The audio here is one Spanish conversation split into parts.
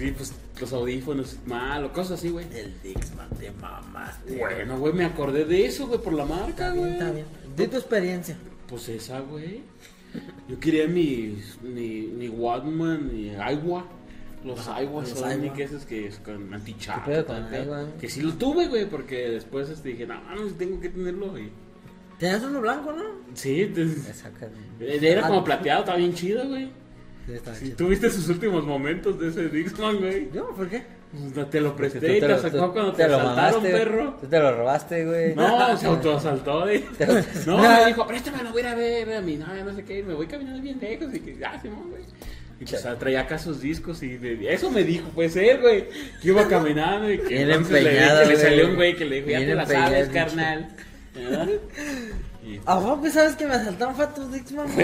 Sí, pues los audífonos mal o cosas así, güey. El Dixman te mamaste. Bueno, güey, me acordé de eso, güey, por la marca, Está bien, güey. está bien. Di tu experiencia. Pues esa, güey. Yo quería mi, ni, ni Walkman, ni Aiwa. Los Aiwa los son que esos que es con anti-chat. ¿Qué pedo con Aiwa? Que sí lo tuve, güey, porque después este, dije, no, mames, tengo que tenerlo. Y... Tenías uno blanco, ¿no? Sí, de- eh, era como plateado, estaba bien chido, güey. Sí, tuviste sus últimos momentos de ese Dixman, güey. ¿Yo? ¿Por qué? Pues, no Te lo presté y te lo sacó cuando te, lo asaltaron, mamaste, perro. Tú te lo robaste, güey. No, se autoasaltó, güey. No, me dijo, préstamelo, voy a ir a ver a mi novia, no sé qué. Me voy caminando bien lejos y que, ah, Simón, güey. Y pues ah, traía acá sus discos y me- eso me dijo, puede ser, güey. Que iba caminando y que Bien entonces le, empeñado, que le salió un güey que le dijo, ya te la empeñado, sabes, carnal. Y ¿A poco sabes que me asaltaron fue pues mi Dixman,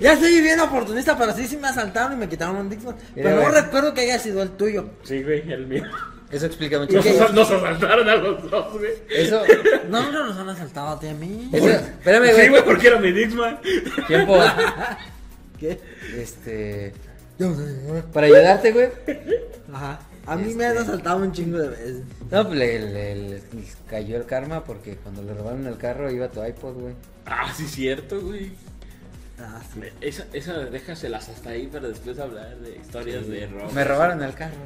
Ya estoy bien oportunista, pero sí, sí me asaltaron y me quitaron un Dixman. Pero no recuerdo que haya sido el tuyo. Sí, güey, el mío. Eso explica mucho. Nos, asal- nos asaltaron a los dos, güey. Eso, No, no nos han asaltado a ti a mí. eso, espérame, Sí, güey. güey, porque era mi Dixman. Tiempo, ¿Qué? este, para ayudarte, güey. Ajá. A mí me Este- han asaltado un chingo de veces. No, pues le, le- le cayó el karma porque cuando le robaron el carro iba tu iPod, güey. Ah, sí, cierto, güey. Ah, sí. Esa, esa déjaselas hasta ahí para después hablar de historias de robo. Me robaron el carro.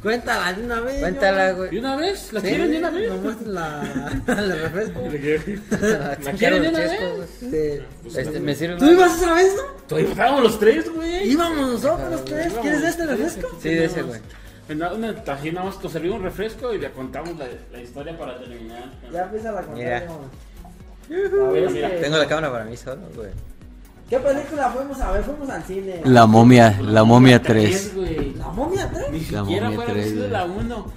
Cuéntala de una vez. Cuéntala, yo. ¿De güey. una vez? ¿La Sí, quieren de una vez? Muestran la, el refresco. ¿La quieren de una Chesco, vez? güey. Sí. Pues, Este, me sirve ¿Tú ibas esa vez, no? Estábamos los tres, güey. Íbamos nosotros los tres. ¿Quieres de este refresco? Sí, de ese, güey. En una- nada más nos servimos un refresco y le contamos la, la historia para terminar. Ya empieza la contar. A Este, mira. Tengo la cámara para mí solo, güey. ¿Qué película fuimos a ver? Fuimos al cine. La momia, la momia Tres, 3. güey. ¿La momia 3? Ni La siquiera momia fuera la 1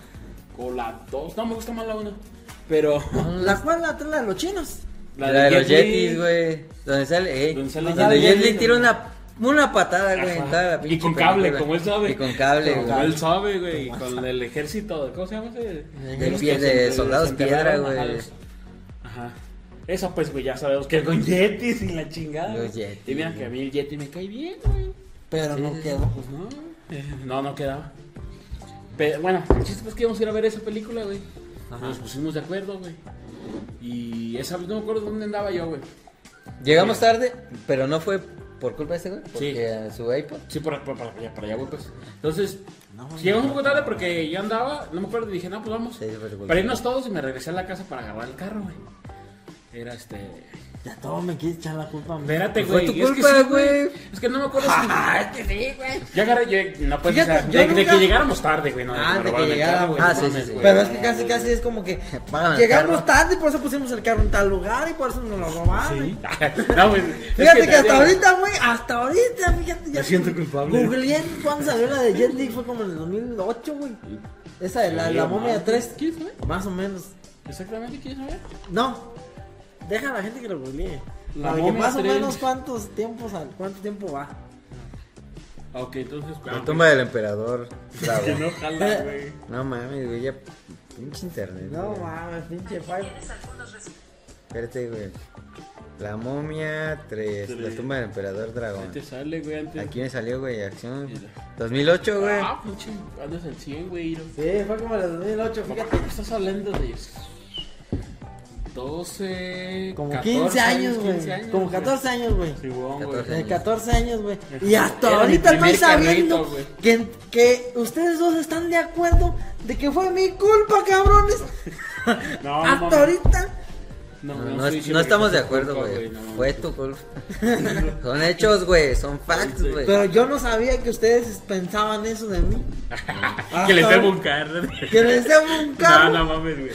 o la 2. No, me gusta más la 1. Pero ¿La cual? La 3, la de los chinos. La, de los Jet Li- Yetis, güey. Donde sale, ey, Donde sale donde Jet Li. Jet Li tira una, una patada, güey, en Ajá. toda la Y con cable, película. como él sabe. Y con cable, Como güey. él sabe, güey. y Con el ejército. ¿Cómo se llama ese? De Los pie- de soldados piedra, güey. ajá, Ajá. Eso pues, güey, ya sabemos que es con Yetis y la chingada. Los. Yetis, Y mira que a mí el Yeti me cae bien, güey. Pero Sí, no quedó. Pues no. No, no quedaba. Pero bueno, el chiste es que íbamos a ir a ver esa película, güey. Nos pusimos de acuerdo, güey. Y esa vez no me acuerdo dónde andaba yo, güey. Llegamos tarde, pero no fue por culpa de ese, güey. Porque Sí. su iPod. Sí, para, allá, para allá, güey, pues. Entonces, llegamos un poco tarde porque yo andaba, no me acuerdo, y dije, no, pues vamos. Sí. Para irnos todos y me regresé a la casa para agarrar el carro, güey. Era este. Ya todo me quieres echar la culpa a mí. Espérate, Fue güey. tu es que culpa, sí, güey. Es que no me acuerdo si. Ah, es que sí, güey. Ya agarré, yo, no pues, Fíjate, yo de, que llegáramos tarde, güey. No, Ah, de que llegáramos. güey, Ah, sí, sí. Pero es que casi, casi es como que llegamos tarde y por eso pusimos el carro en tal lugar y por eso nos lo robaron. Sí. no, güey. es Fíjate que, hasta ahorita, güey, hasta ahorita, fíjate. Ya Me siento culpable. Googleé cuando salió la de Jet Li, fue como en el 2008, güey. Esa de la, Sí, la momia mames. 3. ¿Quieres saber? Más o menos. Exactamente, ¿quieres saber? No, deja a la gente que lo googlee. La Para que más o 3. menos cuántos tiempos, al- cuánto tiempo va. Ok, entonces. La tumba del emperador. Bravo. Que no jala, güey. No mames, güey, ya. Pinche internet. No güey. mames, pinche five. Espérate, güey. La momia 3. La tumba del emperador dragón. Ahí te sale, güey, antes. Aquí me salió, güey, acción. Mira. 2008, güey. Ah, pinche, andas al 100, güey. Sí, fue como en el 2008, fíjate. Estás hablando de 12. Como 14 15 años, 15 güey. Como güey. 14 años, güey. Sí, güey, güey. 14. De 14 años, güey. Y hasta Era ahorita estoy primer sabiendo que, que ustedes dos están de acuerdo de que fue mi culpa, cabrones. No, no, hasta mames. ahorita. No, No, no, no, no estamos de acuerdo, güey. no. Fue tu culpa. Son hechos, güey. Son facts, Sí. güey. Pero yo no sabía que ustedes pensaban eso de mí. Que les debo un carro. Que les debo un No, carro. no mames, güey.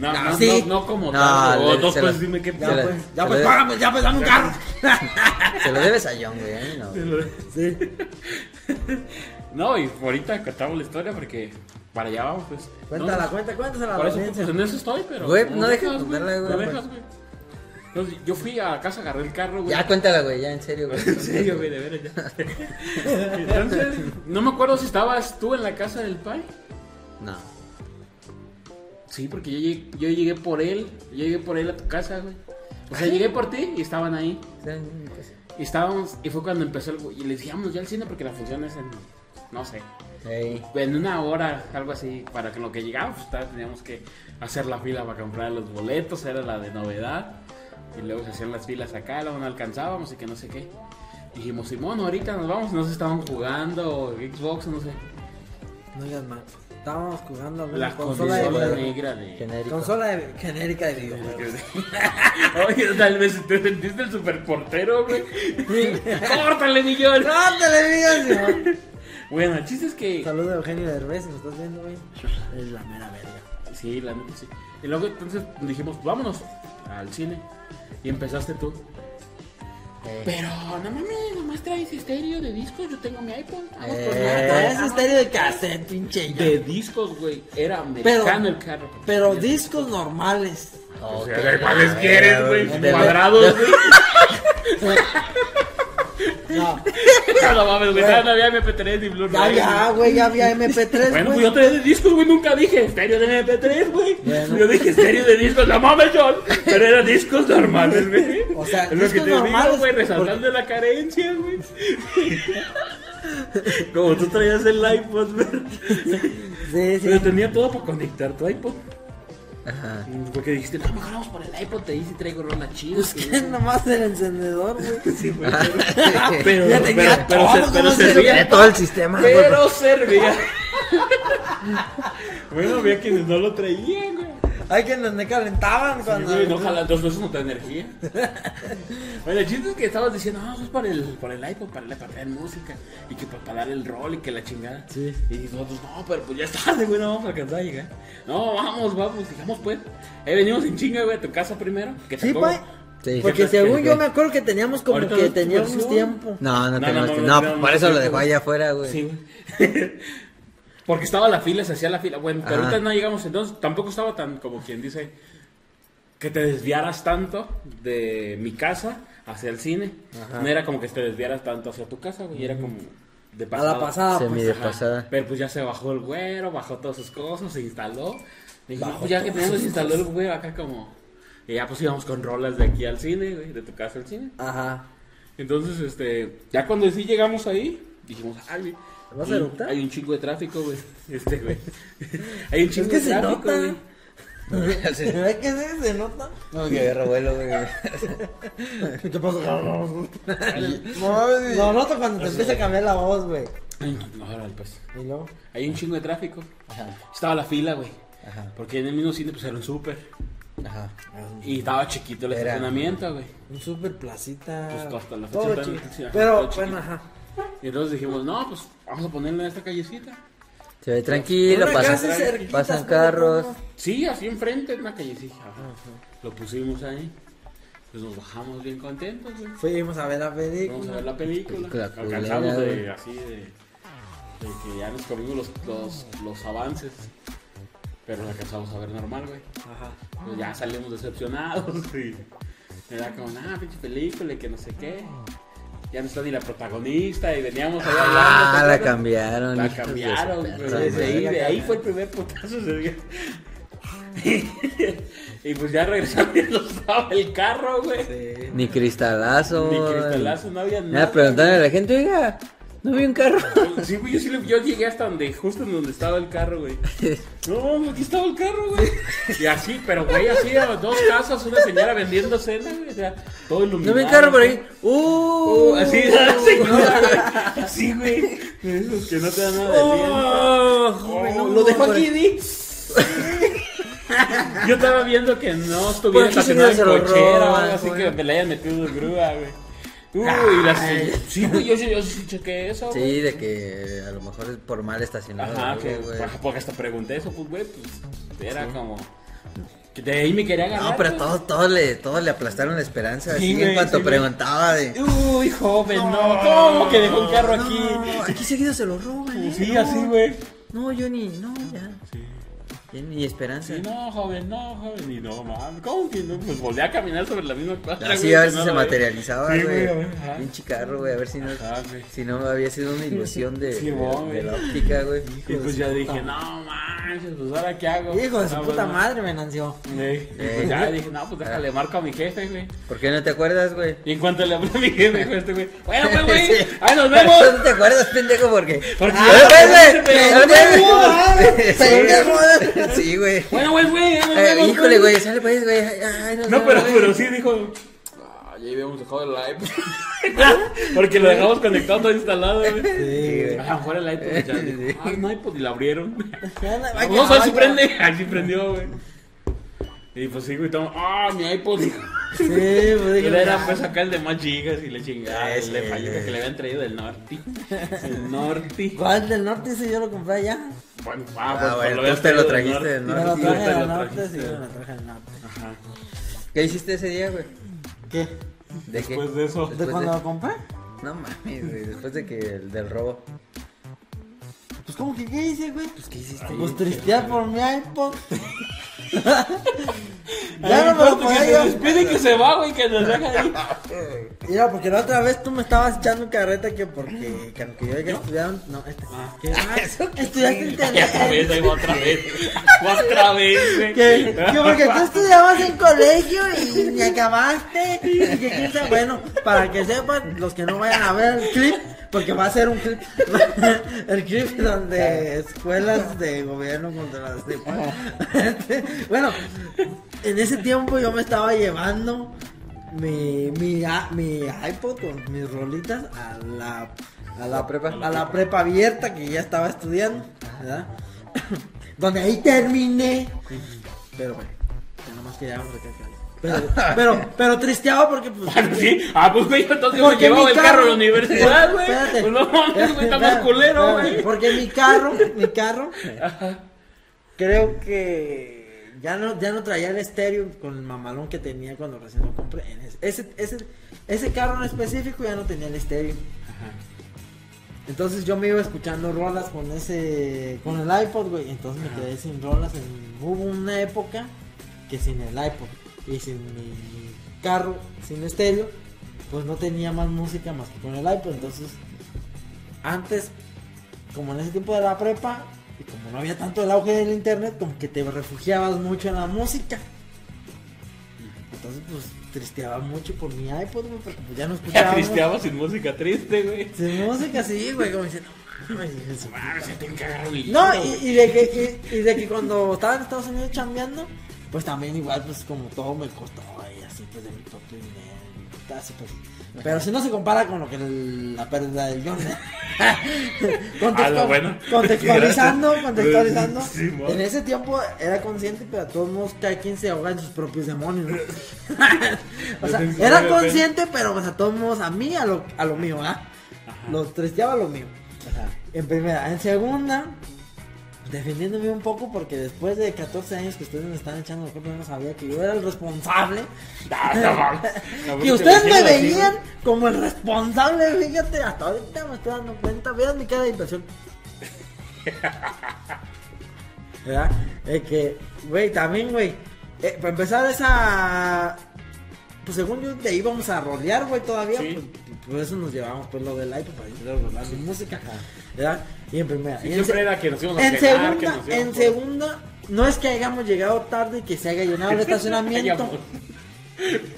No, No, no, sí. no, no como No, tal. O dos la- dime qué Ya pues, ya pues, págame, ya pues, dame un carro. Se lo debes a John, güey. mí no. Sí. No, y ahorita contamos la historia porque para allá vamos, pues. Cuéntala, No, cuenta, cuéntasela Por eso, pues en eso estoy, pero. Güey, no dejes dejas, contarla, güey. No dejas, güey. Entonces, yo fui a casa, agarré el carro, güey. Ya cuéntala, güey. Ya, en serio, güey. En serio, güey, de veras ya. Entonces, no me acuerdo si estabas tú en la casa del pai. No. Sí, porque yo llegué, yo llegué por él. Yo llegué por él a tu casa, güey. O sea, llegué por ti y estaban ahí. Y estábamos, y fue cuando empezó el, y les dijimos ya al cine porque la función es en, no sé, Ey. en una hora, algo así, para que en lo que llegamos, pues, teníamos que hacer la fila para comprar los boletos, era la de novedad. Y luego se hacían las filas acá, luego no alcanzábamos y que no sé qué. Dijimos, Simón, ahorita nos vamos, no sé, estaban jugando, o Xbox, no sé. No digas más. Estábamos jugando La consola, consola de, negra de... Consola de- genérica de videojuegos. Oye, tal vez te sentiste el superportero, güey. ¡Córtale, millón! ¡No te le digas, Simón! Bueno, el chiste es que... Saludos a Eugenio Derbez, nos estás viendo, güey. Es la mera verga. Sí, la neta sí. Y luego entonces dijimos, vámonos al cine. Y empezaste tú. Pero no mames, nomás traes estéreo de discos. Yo tengo mi iPhone. Vamos por Eh. nada. Traes estéreo de cassette, pinche. ya. De discos, güey. Era americano el carro. Pero discos normales. O sea, ¿de cuáles quieres, güey? Cuadrados, güey. No, No mames, güey. ya No había MP3 ni Blu-ray. ya, ya, güey, ya había MP3, Bueno, pues yo traía de discos, güey, nunca dije estéreo de MP3, güey. Bueno. Yo dije estéreo de discos, no mames, John. Pero eran discos normales, güey. O sea, es lo que te digo, güey, resaltando la carencia, güey. Como tú traías el iPod, güey. Sí, sí. Pero tenía todo para conectar tu iPod. Ajá. Porque dijiste, no, mejor vamos por el iPod, te dice traigo rola chida. Pues que nomás el encendedor, güey. Sí, güey. Pero, Ya tenía pero, pero, todo, se- ¿cómo pero se servía. Todo el sistema. güey. Pero servía. bueno, había quienes no lo traían, güey. Hay que nos me calentaban Sí, cuando. güey, no jala dos veces no te da energía. bueno, el chiste es que estabas diciendo, no, eso es para el, para el iPod, para, la- para traer música. Y que para, para dar el rol y que la chingada. Sí. Y nosotros, no, pero pues ya es tarde, güey, no vamos a alcanzar a llegar. No, vamos, vamos, digamos pues. Eh, venimos en chinga, güey, a tu casa primero. Que Sí, tampoco- pai. Sí. Porque ¿Qué- según yo me acuerdo que teníamos como que teníamos tiempo. No, no, No, tenemos no, no, No, no, no, por eso no, lo dejó no, allá afuera, güey. Sí, güey. Porque estaba la fila, se hacía la fila. Bueno, pero ahorita no llegamos, entonces tampoco estaba tan como quien dice que te desviaras tanto de mi casa hacia el cine. Ajá. No era como que te desviaras tanto hacia tu casa, güey, era como de A pasada. la pasada, Semi pues. de Ajá. pasada. Pero pues ya se bajó el güero, bajó todas sus cosas, se instaló. Y dije, pues ya que tenemos sus instaló el güero acá como... Y ya pues íbamos con rolas de aquí al cine, güey, de tu casa al cine. Ajá. Entonces, este, ya cuando sí llegamos ahí, dijimos, ay, ¿Vas a hay- eructar? Hay un chingo de tráfico, güey. Este, güey. hay un Es chingo que de se tráfico, nota. güey. Sí. ¿Ves que sí? Se nota. No, que revuelo, güey. ¿Qué pasó? No, noto cuando te empieza a cambiar la voz, güey. No, pues. Y luego. Hay un chingo de tráfico. Ajá. Estaba la fila, güey. Ajá. Porque en el mismo cine, pues era un súper. Ajá. Y estaba chiquito el Era. estacionamiento, güey. Un super placita. Pues, hasta la fecha todo tan- chido. sí, ajá, Pero, todo chiquito. bueno, ajá. Y entonces dijimos, no, pues vamos a ponerlo en esta callecita. Se ve tranquilo, pasan, pasan carros. Sí, así enfrente, en una callecita. Lo pusimos ahí. Pues nos bajamos bien contentos, güey. Fuimos a ver la Vamos a ver película. la película. Película Alcanzamos culera, de así de, de que ya nos comimos los, los, los avances. Pero la alcanzamos a ver normal, güey. Ajá. Pues ya salimos decepcionados. Y era como, ah, pinche película y que no sé qué. Ya no está ni la protagonista y veníamos ahí hablando. ¿te Ah, la cambiaron. La hijos de cambiaron, perra. Desde ahí, de ahí fue el primer putazo día. y pues ya regresando ya no estaba el carro, güey. Ni cristalazo. Ni cristalazo, no había Nada, nada. preguntarle a la gente, oiga, no vi un carro. Sí, güey, yo sí yo llegué hasta donde, justo en donde estaba el carro, güey. No, aquí estaba el carro, güey. Y así, pero güey, así, a dos casas, una señora vendiendo cena, güey. O sea, todo No iluminado. vi un carro por ahí. Uh, Uh, así, la señora, güey. Así, güey. Esos que no te dan nada de. Oh, Oh, lo dejo aquí, Di. Yo estaba viendo que no estuviera estacionado en cochera así güey. que me la hayan metido grúa, güey. Uy, las... Sí, güey, yo, sí- yo sí chequé eso, güey. Sí, de que a lo mejor es por mal estacionado. Ajá, algo, que, güey. porque hasta pregunté eso, pues, güey, pues, era como... Que de ahí me quería ganar. No, pero todos todo le, todos le aplastaron la esperanza. Sí, así güey, en cuanto sí, preguntaba de. Uy, joven, no, ¿cómo que dejó un carro aquí? No, aquí seguido se lo roban. ¿eh? Sí, No. así, güey. No, yo ni. No, ya. Y ni esperanza. Sí, no, joven, no, joven. Y no, mames, ¿cómo que no? Pues volví a caminar sobre la misma cuadra. Así güey, a ver si no se materializaba, güey. güey, ajá. Pinche carro, güey. A ver si no, Ajá, si no había sido una ilusión de, Sí, de- de la óptica, güey. Y pues ya dije, no manches, pues ahora qué hago. Hijo de su puta pues, no. madre, me nanció. Sí, pues ya dije, no, pues déjale, marco a mi jefe, güey. ¿Por qué no te acuerdas, güey? Y en cuanto le hablé a mi jefe, dijo este güey, bueno, pues, güey, Sí. ahí nos vemos. ¿No te acuerdas, pendejo? Porque. Porque- ¡Ah, güey, güey! ¡Ah, güey! Sí, güey. Bueno, pues, güey, nos Eh, híjole, güey, sale pues, güey. No, pero, güey. pero sí dijo. Ah, ya habíamos dejado el live. Porque lo dejamos conectado todo instalado, güey. Sí, güey. A lo mejor el iPod ya ah, no iPod y la abrieron. Vamos a ver si prende. Así prendió, güey. Y pues sí, güey, toma, ah, mi iPod. Sí, pues era ya. pues acá el de más gigas y le chingaba. Ese, le falló que le habían traído del norte. El norte. ¿Cuál del norte? Ese yo lo compré allá. Bueno, Ah, pues, bueno, lo te lo trajiste del Me norte. lo Sí, traje del lo norte, sí, me lo traje del norte. Ajá. ¿Qué hiciste ese día, güey? ¿Qué? Después de eso. ¿De cuando de- lo compré? No mames, güey. Después de que el del robo. Pues, ¿cómo que qué hice, güey? Pues, ¿qué hiciste? Pues tristear por mi iPod. Ya no me lo que podía despide y que se va, güey, que nos deja ahí. Mira, porque la otra vez tú me estabas echando carreta que porque que aunque yo haya estudiado. No, este. Que, ah, estudiaste Ya otra vez, internet. ahí va otra vez. Otra vez, güey. Que, que porque tú estudiabas en colegio y ni acabaste. Y que sabe. Bueno, para que sepan, los que no vayan a ver el clip, porque va a ser un clip. El clip donde escuelas de gobierno contra las de Bueno, en ese tiempo yo me estaba llevando mi, mi, mi iPod con mis rolitas a la, a la prepa, a la prepa abierta que ya estaba estudiando, ¿verdad? Donde ahí terminé. Pero bueno, ya nomás queríamos recalcar. Pero, pero, pero tristeaba porque pues. Ah, ¿Sí? Ah, pues, güey, entonces yo me Porque llevaba mi el carro a la universidad, güey. Espérate. Pues no mames, güey, está más culero, güey. Porque mi carro, mi carro, creo que ya no, ya no traía el estéreo con el mamalón que tenía cuando recién lo compré. Ese, ese, ese carro en específico ya no tenía el estéreo. Entonces yo me iba escuchando rolas con ese, con el iPod, güey. Entonces me quedé sin rolas. en- hubo una época que sin el iPod y sin mi carro, sin estéreo, pues no tenía más música más que con el iPod. Entonces, antes, como en ese tiempo de la prepa, y como no había tanto el auge del internet, como que te refugiabas mucho en la música. Entonces, pues tristeaba mucho por mi iPod, güey, porque pues ya no Ya escuchaba. tristeaba sin música triste, güey. Sin música, sí, güey, como diciendo, no, y, y de que, y, y de que cuando estaba en Estados Unidos chambeando, pues también igual, pues como todo me costó, y así, pues de mi propio dinero, y así, pues. Pero si no se compara con lo que el- la pérdida del John. Contexto- Ah, bueno. Contextualizando, contextualizando. Sí, en ese tiempo era consciente, pero a todos modos cada quien se ahoga en sus propios demonios. ¿no? o sea, era consciente, pero pues a todos modos, a mí, a lo, a lo mío, ¿ah? Lo tristeaba lo mío. En primera. En segunda, defendiéndome un poco porque después de 14 años que ustedes me están echando la culpa, yo no sabía que yo era el responsable. Ah, no mames. No, que te ustedes me veían como el responsable, fíjate, hasta ahorita me estoy dando cuenta. Vean mi cara de impresión. ¿Verdad? Es que, güey, también, güey. eh, para empezar esa. Pues según yo, de ahí íbamos a rolear, güey, todavía. Sí. Pues, por eso nos llevamos, pues, lo del iPod para ir sin música. ¿Verdad? Y en primera. Sí, y en siempre era que nos íbamos a en que segunda, nos en íbamos a- segunda, no es que hayamos llegado tarde y que se haya llenado el estacionamiento,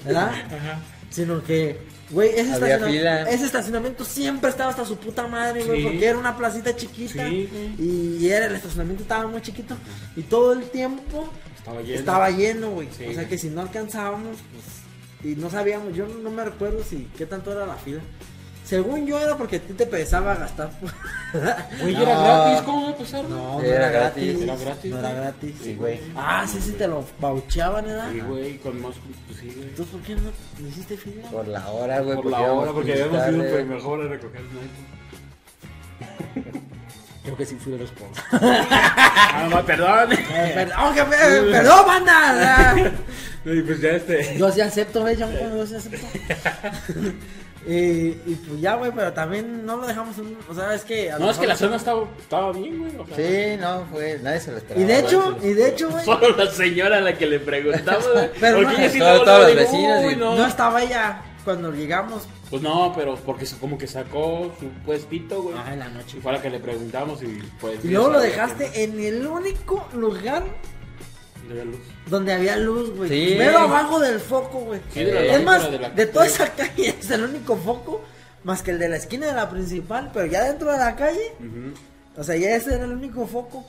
¿verdad? Ajá. Sino que, güey, ese, estacionamiento siempre estaba hasta su puta madre, güey, Sí. porque era una placita chiquita Sí, y era el estacionamiento estaba muy chiquito y todo el tiempo Estaba lleno. estaba lleno, güey. Sí. O sea que si no alcanzábamos, pues, y no sabíamos, yo no me recuerdo si qué tanto era la fila. Según yo era porque a ti te pesaba gastar. Güey, No. era gratis, ¿cómo va a pasar? No, no Era era gratis. gratis. Era gratis, No era güey. gratis. Sí, güey. Ah, sí, sí, te lo baucheaban, ¿verdad? Sí, güey, con más. Pues sí, güey. Entonces, ¿por qué no hiciste fila? Por la hora, güey. Por la hora, porque habíamos ido pues, güey. mejor a recoger el. Creo que sí fui responsable. Ah, no, perdón. Eh, perdón, jefe, eh, perdón, banda. Y pues ya este. Yo sí acepto, eh, John, yo sí acepto. Y, y pues ya, güey, pero también no lo dejamos en... O sea, es que... a No, es que la zona estaba, estaba bien, güey. O sea, Sí, no, fue, nadie se lo esperaba. Y de hecho, güey. y de hecho, güey, Solo la señora a la que le preguntamos, güey. Pero Porque no- ella sí Todos- los digo, vecinos "Uy, y- no". no estaba ella cuando llegamos. Pues no, pero porque como que sacó su puestito, güey. Ah, en la noche. Y fue a la que le preguntamos y pues... Y luego lo dejaste que en el único lugar no había luz. donde había luz, güey. Sí. Pero abajo del foco, güey. Sí, de la es más, de la- de toda esa calle es el único foco, más que el de la esquina de la principal, pero ya dentro de la calle, Ujú. o sea, ya ese era el único foco.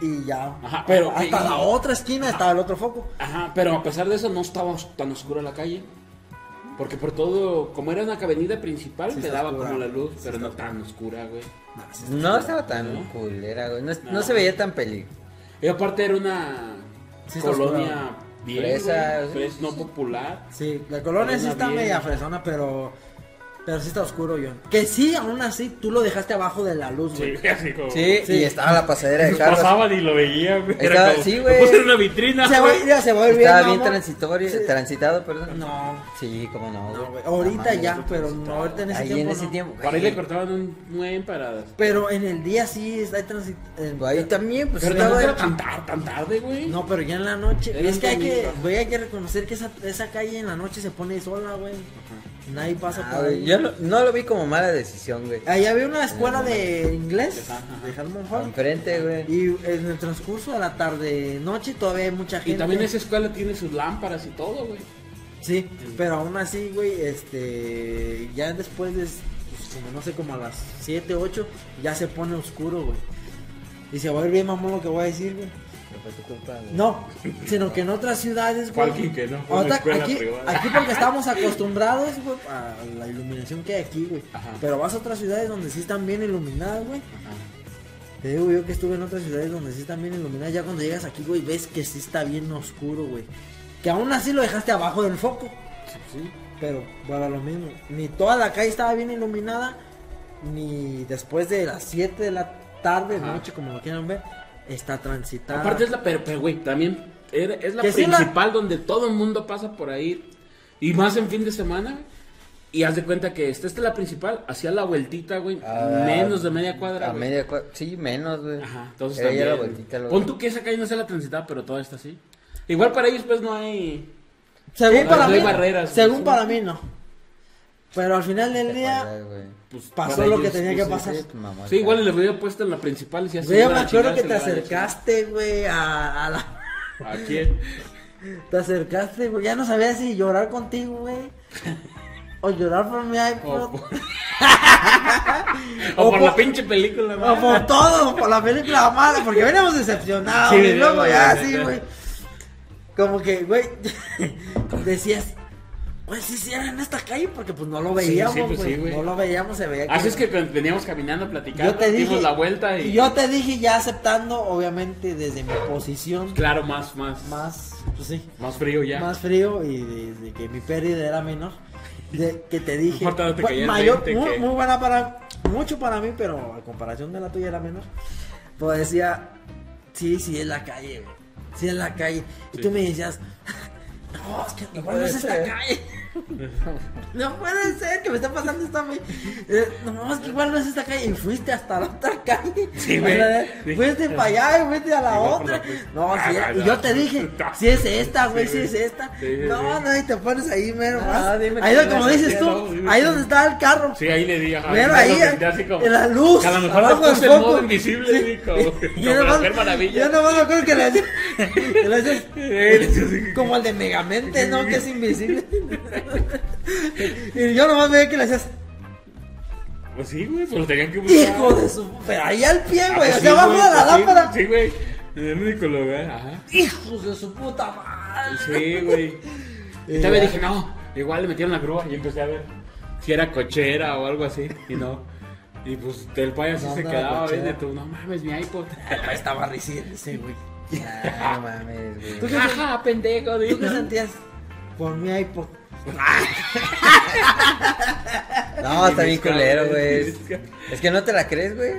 Y ya. Ajá, pero- Hasta y- la otra esquina estaba el otro foco. Ajá, pero a pesar de eso no estaba tan oscura la calle. Porque por todo, como era una avenida principal, Sí está daba oscura. como la luz, Sí pero no tan oscura, güey. No estaba tan ¿No? culera, güey. No, no No. se veía tan peligro. Y aparte era una Sí colonia bien, Fresa, güey, sí. fres- no popular. Sí, la colonia sí está media fresona, pero. Pero sí está oscuro, John. Que sí, aún así, tú lo dejaste abajo de la luz, güey. Sí, así como... Sí, Sí. y estaba la pasadera de carros. pasaban y lo veía, güey. Era Estaba- como- sí, güey. puse en una vitrina, Se va, güey. mira, se va a ir Estaba bien, transitorio, Sí. transitado, perdón. No, Sí, cómo no, no, güey. Ahorita mames, ya, pero no ahorita en ese Ahí tiempo. en ese no. tiempo. Para ahí le cortaban un buen para... Pero en el día sí está transit. en- Ahí también, pues Pero estaba no era tan, tar- tan tarde, güey. No, pero ya en la noche. Era es que hay que, güey, hay que reconocer que esa, esa calle en la noche se pone sola, güey. Nadie pasa Ah, por ahí. Yo no, no lo vi como mala decisión, güey. Ahí había una escuela de inglés de Harmon Hall. Enfrente, güey. Y en el transcurso de la tarde noche todavía hay mucha gente. Y también esa escuela tiene sus lámparas y todo, güey. Sí, pero aún así, güey, este. Ya después de. pues, como no sé, como a las 7, 8, ya se pone oscuro, güey. Y se va a ver bien, mamón, lo que voy a decir, güey. Pero fue tu culpa, güey. No, sino que en otras ciudades, güey. Falqui, que no, fue Otra- aquí, privada. aquí porque estamos acostumbrados, güey, a la iluminación que hay aquí, güey. Ajá. Pero vas a otras ciudades donde sí están bien iluminadas, güey. Te digo yo que estuve en otras ciudades donde sí están bien iluminadas. Ya cuando llegas aquí, güey, ves que sí está bien oscuro, güey. Que aún así lo dejaste abajo del foco. Sí. Pero, bueno, lo mismo. Ni toda la calle estaba bien iluminada, ni después de las 7 de la tarde, Ajá. noche, como lo quieran ver, está transitada. Aparte es la, pero, pero, güey, también era- es la sí principal donde todo el mundo pasa por ahí. Y más en fin de semana. Y haz de cuenta que esta, esta es la principal, hacía la vueltita, güey. Ah, menos de media cuadra. A güey. media cuadra. Sí, menos, güey. Ajá, entonces Era ya también. la vueltita, luego. Pon tú que esa calle no sea la transitada, pero toda está así. Igual para ellos, pues no hay. Según Sí, para no mí, hay barreras, según sí. para mí no. Pero al final del día. Pues, pasó lo que tenía pues, que pasar. Sí, tu mamá, Sí, igual le hubiera puesto en la principal. Y si yo me acuerdo que te acercaste, güey, a, a la... ¿A quién? Te acercaste, güey. Ya no sabía si llorar contigo, güey. O llorar por mi O iPod. por, O o por la por- pinche película, O güey. por todo, por la película mala, porque veníamos decepcionados. Sí, y luego ya, sí, güey. Como que, güey, decías, pues sí, sí era en esta calle, porque pues no lo veíamos, sí, pues, güey. sí, güey. no lo veíamos, se veía Así es que veníamos caminando, platicando, yo te dije, dimos la vuelta y. y yo te dije ya aceptando, obviamente, desde mi posición Claro, más, más, más, más, pues sí, frío ya. más frío y desde que mi pérdida era menor, de, que te dije, te mayor, 20 muy, que- muy buena para, mucho para mí, pero a comparación de la tuya era menor, pues decía, sí, sí es la calle, güey, sí es la calle, y tú me decías, no, es que igual no es esta calle. No puede ser que me esté pasando esto a mí. Eh, no, es que igual no es esta calle. Y fuiste hasta la otra calle. Sí, güey. Sí. Fuiste para allá y fuiste a la Igual otra. la fuiste. No, Ah, sí, ah, y yo te dije, si es esta, güey, sí, si es esta. No, no, y te pones ahí mero Ah, Ahí donde, como no, dices tú, no, ahí donde está el carro. Sí, ahí le di, ajá. Mira, y ahí, como- en la luz, que a lo mejor le puse foco. modo invisible, Yo nomás me acuerdo que le hacía, Eh, como el de Megamente, ¿no? Que es invisible. Y yo nomás veía que le hacías, Pues sí, güey, pues lo tenían que buscar. hijo de su. Pero ahí al pie, Ah, güey, pues o sí, sea, abajo de la pues sí, lámpara. Sí, güey. En el único lugar, ajá. Hijos de su puta madre. Sí, güey. Y también dije, no, igual le metieron la grúa y empecé a ver si era cochera o algo así. Y no. Y pues el payo así No, se quedaba viendo tú, no mames, mi iPod. Estaba reciente, güey. Ah, no mames, ¿Tú güey. Ajá, pendejo, ¿Tú qué sentías por mi iPod? No, está bien culero, güey. Es que- no te la crees, güey.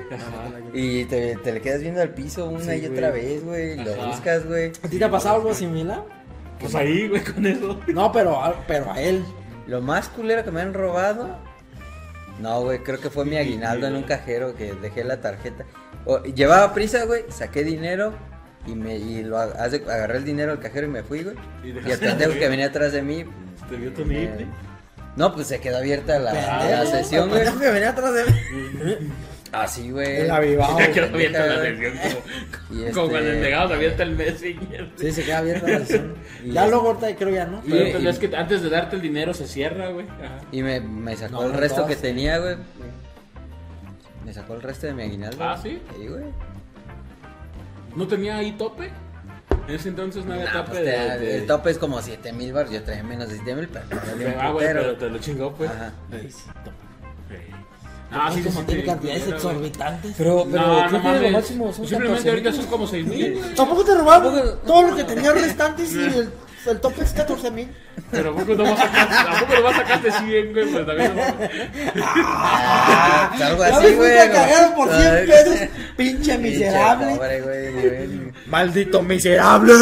Y te, te le quedas viendo al piso una Sí, y otra vez, güey. Lo Ajá. buscas, güey. ¿A ti te ha pasado algo similar? Pues ahí, güey, con eso. No, pero a, pero a él. Lo más culero que me han robado. No, güey, creo que fue mi aguinaldo en un cajero que dejé la tarjeta. O- llevaba prisa, güey, saqué dinero y me y lo agarré el dinero al cajero y me fui, güey. Y Y el pendejo de- que venía atrás de mí. ¿Te vio tu niple? No, pues se quedó abierta la, la sesión, güey. que venía atrás de mí. Así, güey. El avivado. Ya quedó abierta la güey. sesión como, Y como cuando este- se abierta el Messenger. Sí, se queda abierta la sesión. Y Ya es- luego ahorita creo ya, ¿no? Y, Pero- es que antes de darte el dinero se cierra, güey. Ajá. Y me, me sacó No, el resto todas. que tenía, güey. Me sacó el resto de mi aguinaldo. ¿Ah, sí? Sí, güey. ¿No tenía ahí tope? En ese entonces no había Nah, tope pues, de, te- de- El tope es como 7 mil bar. Yo traía menos de 7 mil, pero Ah, güey, pero te lo chingó, pues. Ajá. Ah, sí, como sí, tiene cantidades exorbitantes. Pero, pero, No, creo no que lo máximo son Simplemente 14,000. ahorita son como 6 mil. Tampoco te robaron todo lo que tenía restantes y el, el tope es 14 mil. Pero ¿a poco no vas a sacar, ¿a poco no vas a sacarte 100, güey? Pues también no. Ah, algo Ya así, me güey. fuiste a cagar por 100 Ay, pesos, pinche miserable. Pobre, güey. Maldito miserable.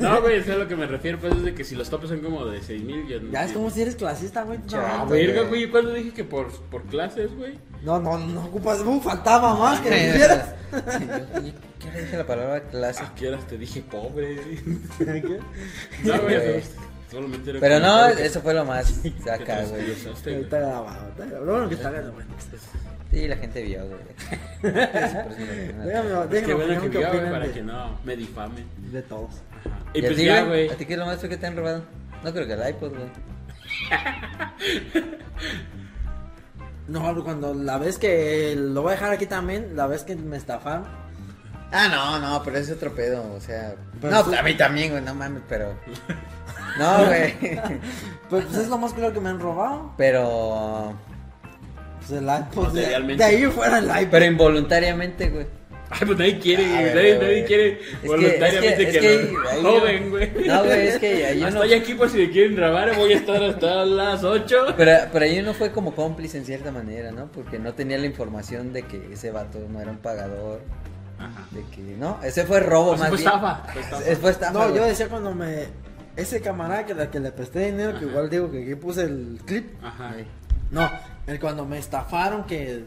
No, güey, eso es a lo que me refiero, pues es de que si los topes son como de 6 mil, yo no. Ya es como si eres clasista, güey. Ah, No, verga, güey, ¿yo ¿cuándo dije que por, por clases, güey? no, no, no ocupas. Uh, faltaba más que me hicieras. Yo- ¿Qué le dije la palabra clase? ¿A qué horas te dije pobre? ¿Qué? No, güey, güey. solamente era Pero no, eso fue lo más te güey. güey. Está grabado, está grabado. Lo bueno que está grabado. Sí, la gente vio, güey. Déjame, Qué bueno que vio, güey, para de, que no me difamen. de todos. Y ¿Y a pues ti, ya, güey? ¿A ti qué es lo más feo que te han robado? No creo que el iPod, güey. No, cuando la vez que lo voy a dejar aquí también, la vez que me estafaron. Ah, no, no, pero es otro pedo, o sea. Pero no, tú- a mí también, güey, no mames, pero. No, güey. Pues, pues es lo más claro que me han robado. Pero. Pues el iPod. De, ahí fuera el iPod. Pero involuntariamente, güey. Ay, pues nadie quiere, A ver, nadie, quiere que- voluntariamente es que, que- lo es que ahí- joven, güey. No, güey, es que ahí uno. Estoy aquí por si me quieren grabar, voy a estar hasta las 8. Pero, pero ahí uno fue como cómplice en cierta manera, ¿no? Porque no tenía la información de que ese vato no era un pagador. De que, no, ese fue robo O sea, más fue bien. estafa, fue estafa. Es- fue estafa, No, yo decía cuando me. Ese camarada que, la que le presté dinero, que igual digo que aquí puse el clip. Ajá. Ahí. No, el cuando me estafaron que.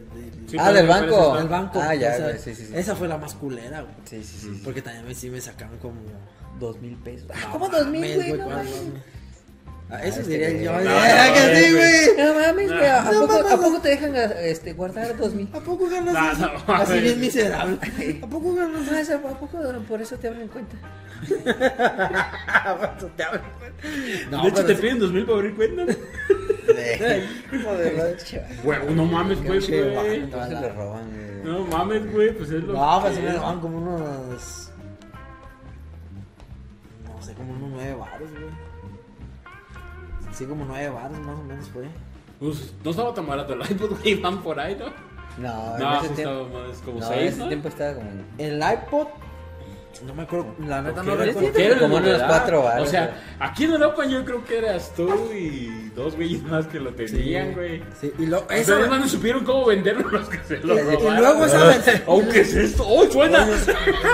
Sí, Ah, del banco. del banco. Ah, ya, esa, sí, sí, sí. esa fue la más culera, güey. Sí, sí, sí. Porque también me, sí me sacaron como dos mil pesos. Ah, ¿Cómo dos mil, güey? No ¿cuál- mames. Ah, eso diría güey. yo. No, Ah, no, que sí, güey. No mames, güey. ¿A, No, poco. ¿A te dejan este, guardar dos mil? ¿A poco ganas No, no, Así bien miserable. ¿A poco ganas No, ¿A poco por eso te abren cuenta? No, de hecho, te sí- piden 2000 para abrir cuenta. Hijo de la- Güey, no mames, güey. No roban, güey. Mames, güey, pues es lo No, pues sí me daban como unos. No sé, como unos nueve baros, güey. Sí, como nueve baros más o menos fue. Pues, no estaba tan barato el iPod, güey, van por ahí, ¿no? No, No, en sí ese estaba tiempo. más, como No, 6, en ese ¿no? tiempo estaba como. El iPod. No me acuerdo, la neta no ¿Qué era? recuerdo. ¿Qué era Como unos cuatro varos, O sea, aquí en Europa yo creo que eras tú y dos güeyes más que lo tenían, güey. Sí, y luego. O Esa, sea, no supieron cómo venderlo los que se lo Y- y robaron. luego esa versión- Oh, ¿qué es esto? ¡Oh, suena!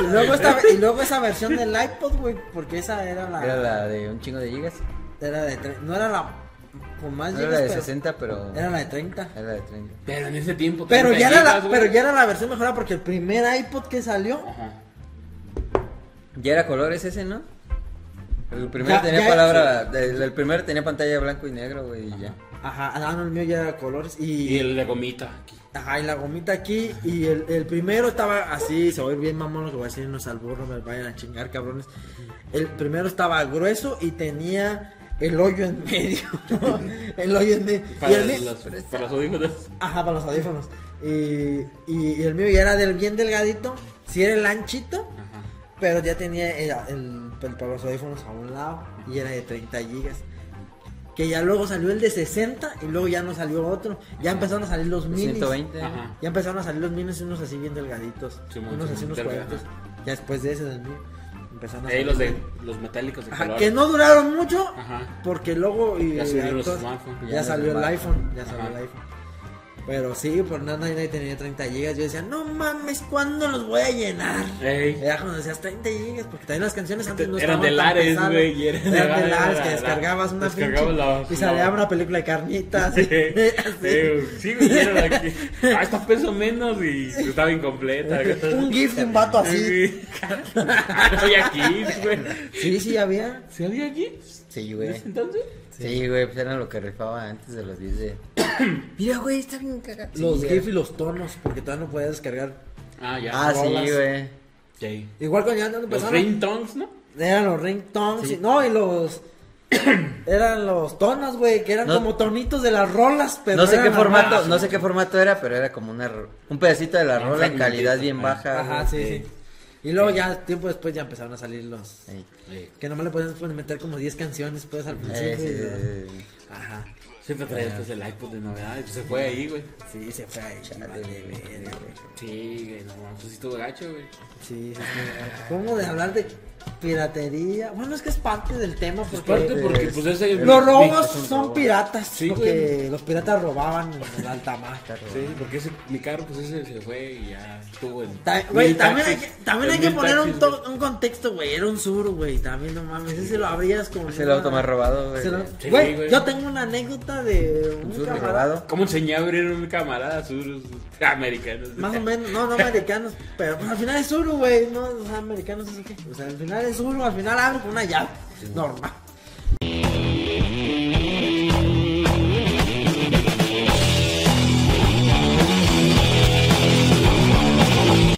y, luego esta, y luego esa versión del iPod, güey, porque esa era la. Era la de un chingo de gigas. era de tre- no era la. Con más No era gigas, la de pero 60, pero. Era la de 30. Era la de 30. Pero en ese tiempo... Pero 30 ya, era la, gigas, güey. pero ya era la versión mejorada porque el primer iPod que salió. Ajá. Ya era colores ese, ¿no? El primero Ya- tenía ya- palabra. El, el primero tenía pantalla blanco y negro, güey, y ya. Ajá, ah, no, el mío ya era colores. Y, Y el de gomita. aquí. Ajá, y la gomita aquí. Y el, el primero estaba así, se va a ir bien mamón lo que voy a decir, no al burro, me vayan a chingar, cabrones. El primero estaba grueso y tenía el hoyo en medio. el hoyo en medio. Y Para, el mío- los, para los audífonos. Ajá, para los audífonos. Y, y, y el mío ya era del bien delgadito. Si era el anchito. Pero ya tenía el, el- el para los audífonos a un lado. Y era de 30 gigas. Que ya luego salió el de 60 y luego ya no salió otro. Ya empezaron a salir los minis. 120. Ajá. Ya empezaron a salir los minis unos así bien delgaditos. Unos así unos cuadritos. Ya después de ese del mío. Empezaron a Ahí salir. los de los metálicos de Ajá, color. que no duraron mucho. Ajá. porque luego y, Ya salieron los entonces- smartphones. ya, Ya salió el iPhone. Ya salió el iPhone. Pero sí, por nada nadie tenía 30 gigas. Yo decía, no mames, ¿cuándo los voy a llenar? Ey. Era cuando decías 30 gigas, porque también las canciones antes no Eran de Lares, güey, eran de Lares, Lares, que la- descargabas una pinche la- y salía la- una película de carnitas. Sí, sí, güey, era la que. Ah, está peso menos y estaba incompleta. Un gif de un vato así. Sí. No había GIFs, güey. Sí, sí, había. ¿Sí había GIFs? Sí, ¿En güey. entonces? Sí, güey, pues era lo que rifaba antes de los videos de... Mira, güey, está bien cagado. Los Sí, GIF y los tonos, porque todavía no podías descargar. Ah, ya. Ah, sí, güey. Sí. Igual cuando ya no Los empezaron. ringtones, ¿no? Eran los ringtones. y- No, y los. eran los tonos, güey, que eran No- como tonitos de las rolas, pero. No sé qué formato, no sé qué formato era, pero era como una, un pedacito de la rola en calidad fragmentito, bien baja. Ajá, güey. sí, sí. Y luego ya, tiempo después, ya empezaron a salir los. Sí. Que nomás le pues, meter como 10 canciones, pues al principio. Eh, sí. Ajá. Siempre traía pues el iPod de novedades. Pues se fue ahí, güey. Sí, se fue ahí. Chale, güey. Sí, güey, no, pues sí estuvo gacho, güey. Sí, sí, sí. ¿Cómo de hablar de piratería? Bueno, es que es parte del tema porque. Parte porque, pues ese. Los robos es son piratas. Sí, porque güey. los piratas robaban en el alta mar. Sí, porque ese, mi carro, pues ese se fue y ya estuvo en. Ta- Güey, también hay que, también hay que poner un, taxis, güey. un contexto, güey. Era un sur, güey. También no mames. Ese lo abrías como. Ese lo auto más robado, güey. Se lo- Sí, Güey, güey. yo tengo una anécdota de un, sur camarada. ¿Cómo enseñé a abrir un camarada suros americanos? Más o menos, no, no americanos, pero pues, al final es suru, güey, no, o sea, americanos, ¿eso qué? O sea, al final es suru, al final abre con una llave, normal.